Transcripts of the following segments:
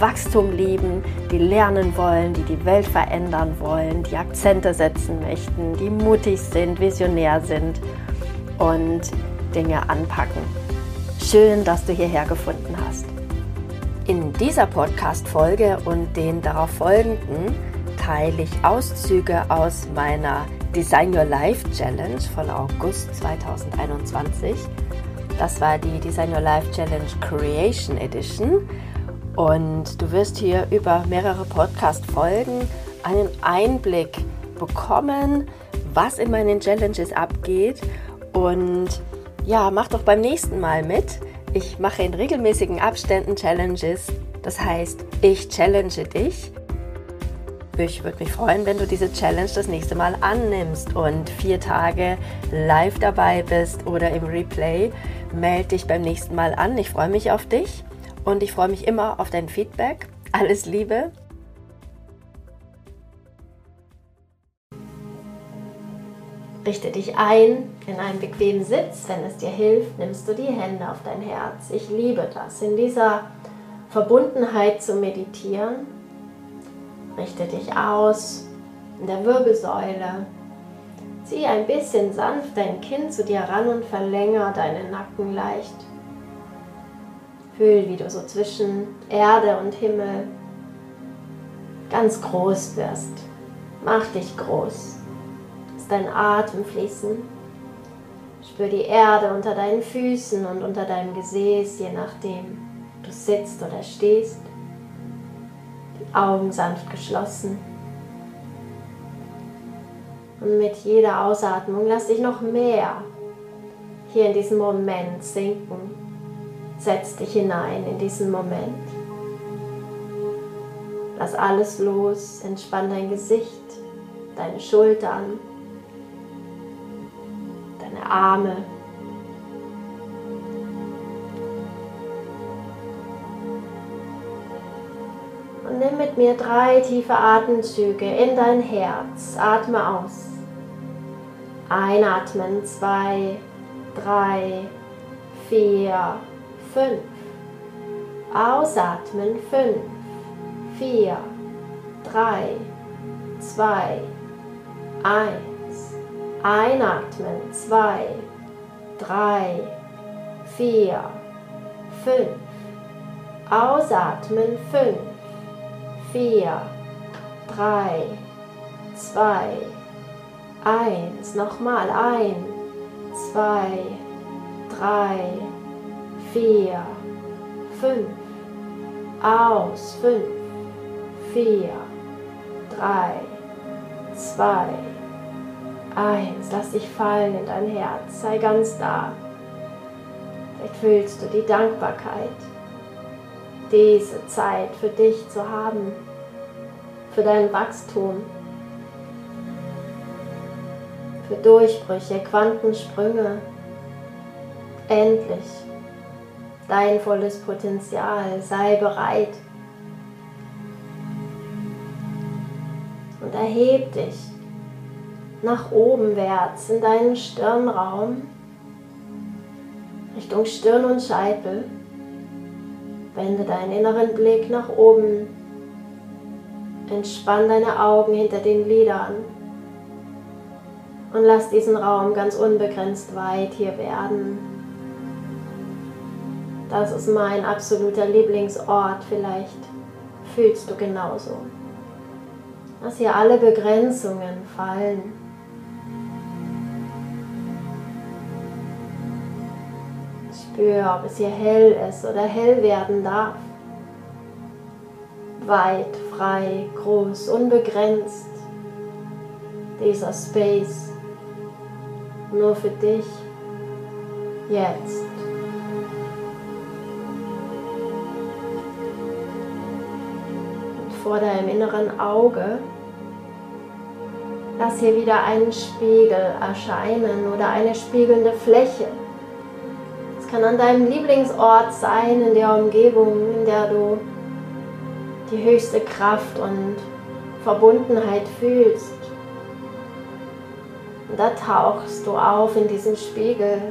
Wachstum lieben, die lernen wollen, die die Welt verändern wollen, die Akzente setzen möchten, die mutig sind, visionär sind und Dinge anpacken. Schön, dass du hierher gefunden hast. In dieser Podcast-Folge und den darauf folgenden teile ich Auszüge aus meiner Design Your Life Challenge von August 2021. Das war die Design Your Life Challenge Creation Edition. Und du wirst hier über mehrere Podcast-Folgen einen Einblick bekommen, was in meinen Challenges abgeht. Und ja, mach doch beim nächsten Mal mit. Ich mache in regelmäßigen Abständen Challenges. Das heißt, ich challenge dich. Ich würde mich freuen, wenn du diese Challenge das nächste Mal annimmst und vier Tage live dabei bist oder im Replay. Melde dich beim nächsten Mal an. Ich freue mich auf dich und ich freue mich immer auf dein Feedback. Alles Liebe. Richte dich ein in einen bequemen Sitz. Wenn es dir hilft, nimmst du die Hände auf dein Herz. Ich liebe das, in dieser Verbundenheit zu meditieren. Richte dich aus in der Wirbelsäule. Zieh ein bisschen sanft dein Kinn zu dir ran und verlängere deinen Nacken leicht. Fühl, wie du so zwischen Erde und Himmel ganz groß wirst. Mach dich groß. Lass deinen Atem fließen. Spür die Erde unter deinen Füßen und unter deinem Gesäß, je nachdem du sitzt oder stehst. Die Augen sanft geschlossen. Und mit jeder Ausatmung lass dich noch mehr hier in diesem Moment sinken Setz dich hinein in diesen Moment. Lass alles los, entspann dein Gesicht, deine Schultern, deine Arme. Und nimm mit mir drei tiefe Atemzüge in dein Herz. Atme aus. Einatmen, zwei, drei, vier, fünf. Ausatmen fünf, vier, drei, zwei, eins. Einatmen zwei, drei, vier, fünf. Ausatmen fünf, vier, drei, zwei, eins. Nochmal ein, zwei, drei, vier, fünf, aus, fünf, vier, drei, zwei, eins. Lass dich fallen in dein Herz, sei ganz da. Vielleicht fühlst du die Dankbarkeit, diese Zeit für dich zu haben, für dein Wachstum, für Durchbrüche, Quantensprünge. Endlich dein volles Potenzial. Sei bereit. Und erheb dich nach oben wärts in deinen Stirnraum, Richtung Stirn und Scheitel. Wende deinen inneren Blick nach oben. Entspann deine Augen hinter den Lidern und lass diesen Raum ganz unbegrenzt weit hier werden. Das ist mein absoluter Lieblingsort. Vielleicht fühlst du genauso. Lass hier alle Begrenzungen fallen. Spür, ob es hier hell ist oder hell werden darf. Weit, frei, groß, unbegrenzt. Dieser Space nur für dich jetzt. Vor deinem inneren Auge. Lass hier wieder einen Spiegel erscheinen oder eine spiegelnde Fläche. Es kann an deinem Lieblingsort sein, in der Umgebung, in der du die höchste Kraft und Verbundenheit fühlst. Und da tauchst du auf in diesem Spiegel.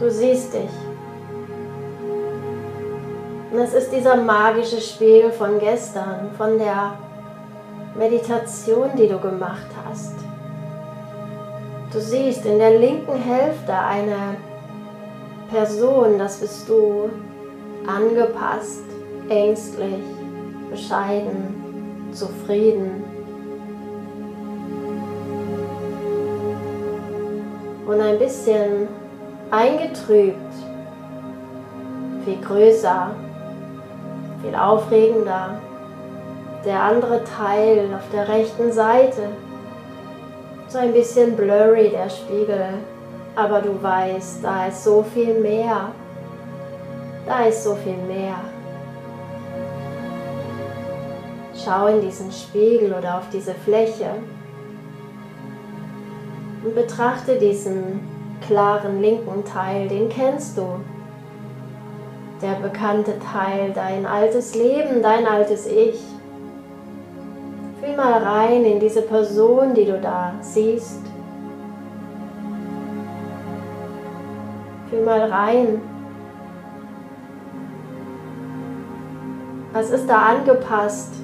Du siehst dich. Und es ist dieser magische Spiegel von gestern, von der Meditation, die du gemacht hast. Du siehst in der linken Hälfte eine Person, das bist du, angepasst, ängstlich, bescheiden, zufrieden. Und ein bisschen eingetrübt, viel größer, viel aufregender. Der andere Teil auf der rechten Seite, so ein bisschen blurry der Spiegel, aber du weißt, da ist so viel mehr. Da ist so viel mehr. Schau in diesen Spiegel oder auf diese Fläche und betrachte diesen klaren linken Teil, den kennst du. Der bekannte Teil, dein altes Leben, dein altes Ich. Fühl mal rein in diese Person, die du da siehst. Fühl mal rein. Was ist da angepasst?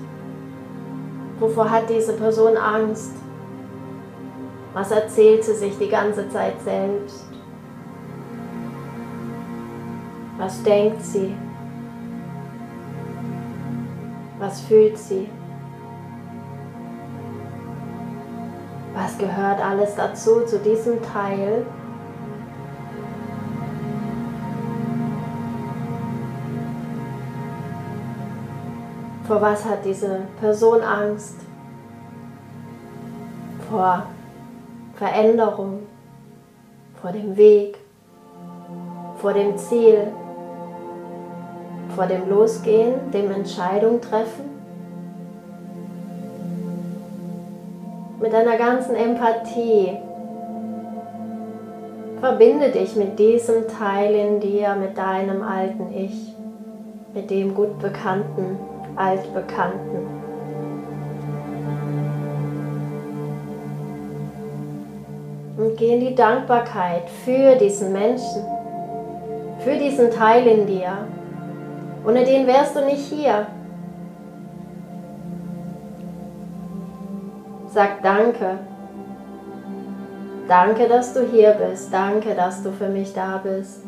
Wovor hat diese Person Angst? Was erzählt sie sich die ganze Zeit selbst? Was denkt sie? Was fühlt sie? Was gehört alles dazu, zu diesem Teil, Vor was hat diese Person Angst? Vor Veränderung, vor dem Weg, vor dem Ziel, vor dem Losgehen, dem Entscheidung treffen. Mit deiner ganzen Empathie verbinde dich mit diesem Teil in dir, mit deinem alten Ich, mit dem gut bekannten Altbekannten. Und geh in die Dankbarkeit für diesen Menschen, für diesen Teil in dir. Ohne den wärst du nicht hier. Sag Danke. Danke, dass du hier bist. Danke, dass du für mich da bist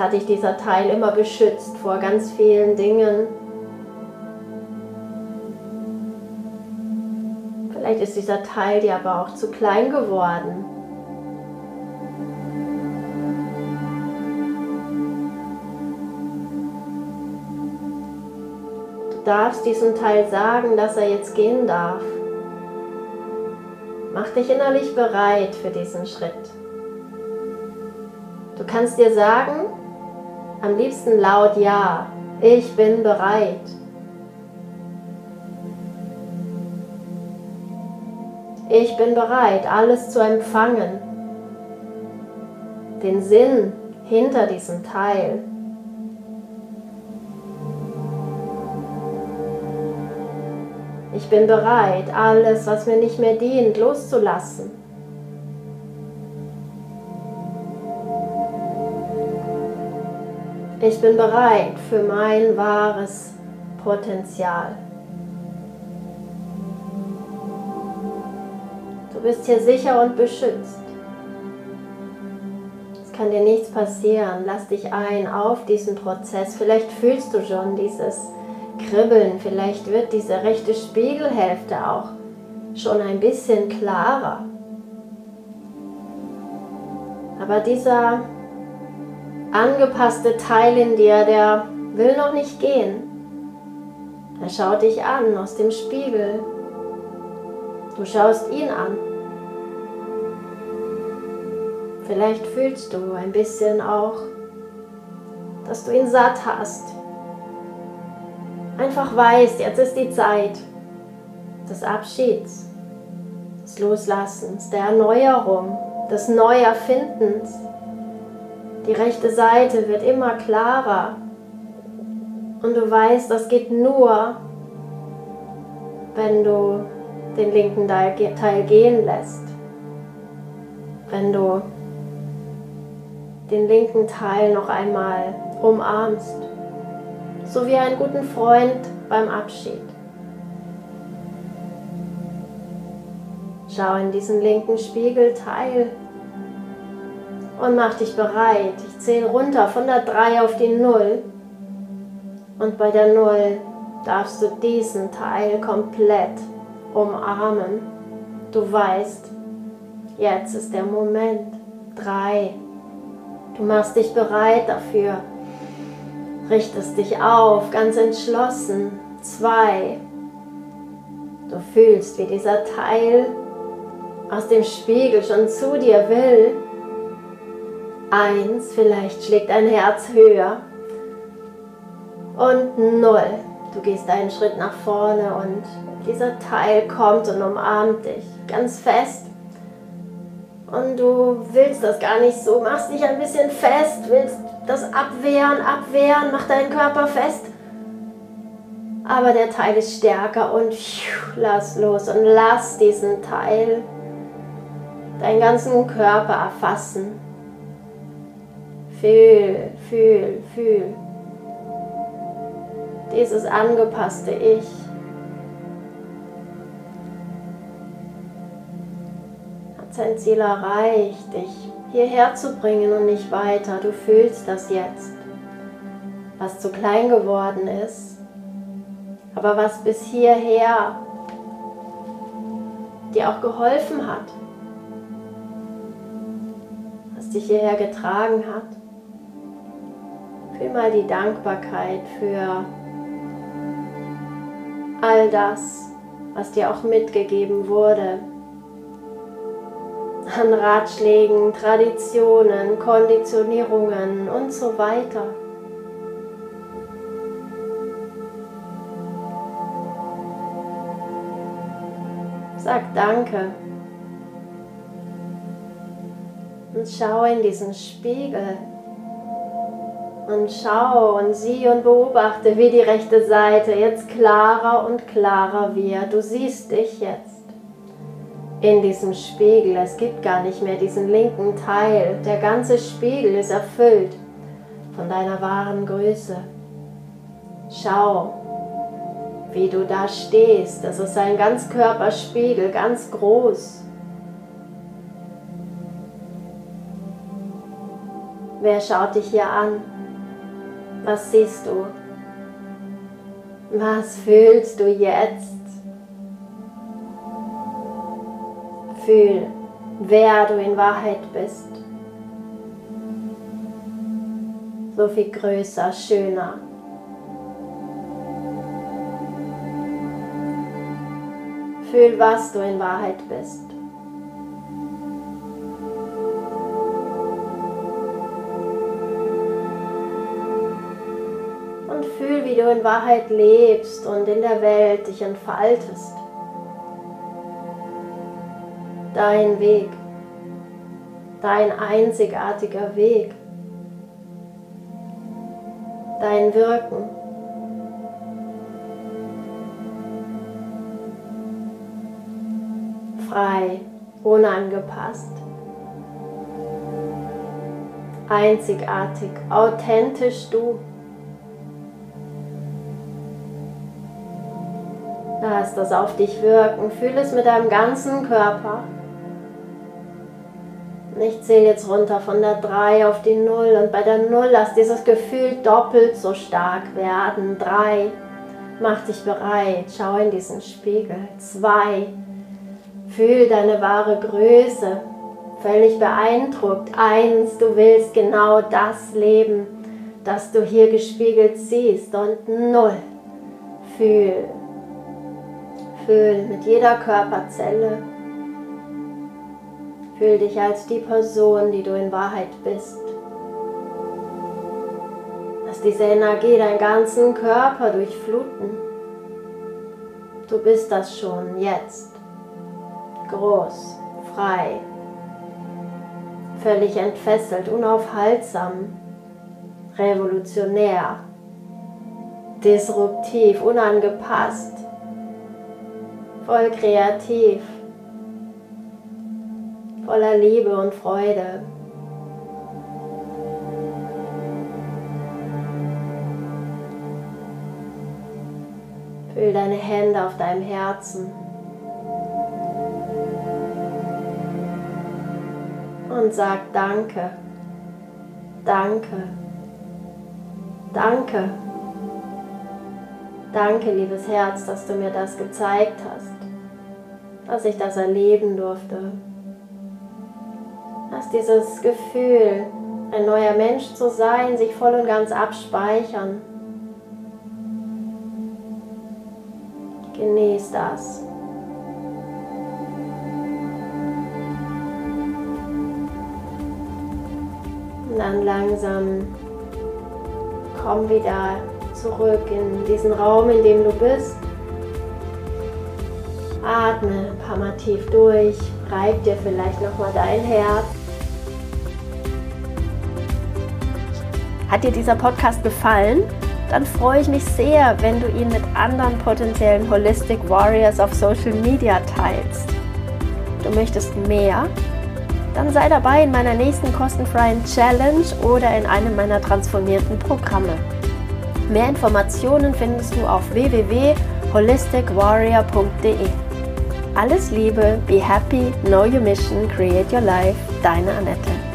hat dich dieser Teil immer beschützt vor ganz vielen Dingen. Vielleicht ist dieser Teil dir aber auch zu klein geworden. Darfst diesem Teil sagen, dass er jetzt gehen darf. Mach dich innerlich bereit für diesen Schritt. Du kannst dir sagen, am liebsten laut Ja. Ich bin bereit. Ich bin bereit, alles zu empfangen. Den Sinn hinter diesem Teil. Ich bin bereit, alles, was mir nicht mehr dient, loszulassen. Ich bin bereit für mein wahres Potenzial. Du bist hier sicher und beschützt. Es kann dir nichts passieren. Lass dich ein auf diesen Prozess. Vielleicht fühlst du schon dieses Kribbeln. Vielleicht wird diese rechte Spiegelhälfte auch schon ein bisschen klarer. Aber dieser angepasste Teil in dir, der will noch nicht gehen. Er schaut dich an aus dem Spiegel. Du schaust ihn an. Vielleicht fühlst du ein bisschen auch dass du ihn satt hast. Einfach weißt, jetzt ist die Zeit des Abschieds, des Loslassens, der Erneuerung, des Neuerfindens. Die rechte Seite wird immer klarer und du weißt, das geht nur, wenn du den linken Teil gehen lässt. Wenn du den linken Teil noch einmal umarmst. So wie einen guten Freund beim Abschied. Schau in diesen linken Spiegelteil und mach dich bereit. Ich zähle runter von der 3 auf die 0. Und bei der 0 darfst du diesen Teil komplett umarmen. Du weißt, jetzt ist der Moment. 3. Du machst dich bereit dafür. Richtest dich auf, ganz entschlossen. 2. Du fühlst, wie dieser Teil aus dem Spiegel schon zu dir will. Eins, vielleicht schlägt ein Herz höher. Und null. Du gehst einen Schritt nach vorne und dieser Teil kommt und umarmt dich ganz fest. Und du willst das gar nicht so, machst dich ein bisschen fest, willst das abwehren, abwehren, mach deinen Körper fest. Aber der Teil ist stärker und lass los und lass diesen Teil deinen ganzen Körper erfassen. Fühl, fühl, fühl. Dieses angepasste Ich. Hat sein Ziel erreicht, dich hierher zu bringen und nicht weiter. Du fühlst das jetzt, was zu klein geworden ist, aber was bis hierher dir auch geholfen hat dich hierher getragen hat. Fühl mal die Dankbarkeit für all das, was dir auch mitgegeben wurde. An Ratschlägen, Traditionen, Konditionierungen und so weiter. Sag Danke und schau in diesen Spiegel und schau und sieh und beobachte, wie die rechte Seite jetzt klarer und klarer wird. Du siehst dich jetzt in diesem Spiegel. Es gibt gar nicht mehr diesen linken Teil. Der ganze Spiegel ist erfüllt von deiner wahren Größe. Schau, wie du da stehst. Das ist ein Ganzkörperspiegel, ganz groß. Wer schaut dich hier an? Was siehst du? Was fühlst du jetzt? Fühl, wer du in Wahrheit bist. So viel größer, schöner. Fühl, was du in Wahrheit bist. wie du in Wahrheit lebst und in der Welt dich entfaltest. Dein Weg, dein einzigartiger Weg, dein Wirken. Frei, unangepasst, einzigartig, authentisch du. Lass das auf dich wirken. Fühl es mit deinem ganzen Körper. Ich zähle jetzt runter von der 3 auf die 0 und bei der 0 lass dieses Gefühl doppelt so stark werden. 3. Mach dich bereit. Schau in diesen Spiegel. 2. Fühl deine wahre Größe. Völlig beeindruckt. 1. Du willst genau das leben, das du hier gespiegelt siehst. Und 0. Fühl Fühl mit jeder Körperzelle. Fühl dich als die Person, die du in Wahrheit bist. Lass diese Energie deinen ganzen Körper durchfluten. Du bist das schon jetzt. Groß, frei, völlig entfesselt, unaufhaltsam, revolutionär, disruptiv, unangepasst, voll kreativ, voller Liebe und Freude. Fühl deine Hände auf deinem Herzen. Und sag Danke. Danke. Danke. Danke, liebes Herz, dass du mir das gezeigt hast, dass ich das erleben durfte. Dieses Gefühl, ein neuer Mensch zu sein, sich voll und ganz abspeichern. Genieß das. Und dann langsam komm wieder zurück in diesen Raum, in dem du bist. Atme ein paar Mal tief durch, reib dir vielleicht nochmal dein Herz. Hat dir dieser Podcast gefallen? dann freue ich mich sehr, wenn du ihn mit anderen potenziellen Holistic Warriors auf Social Media teilst. Du möchtest mehr? Dann sei dabei in meiner nächsten kostenfreien Challenge oder in einem meiner transformierten Programme. Mehr Informationen findest du auf www.holisticwarrior.de. Alles Liebe, be happy, know your mission, create your life, deine Annette.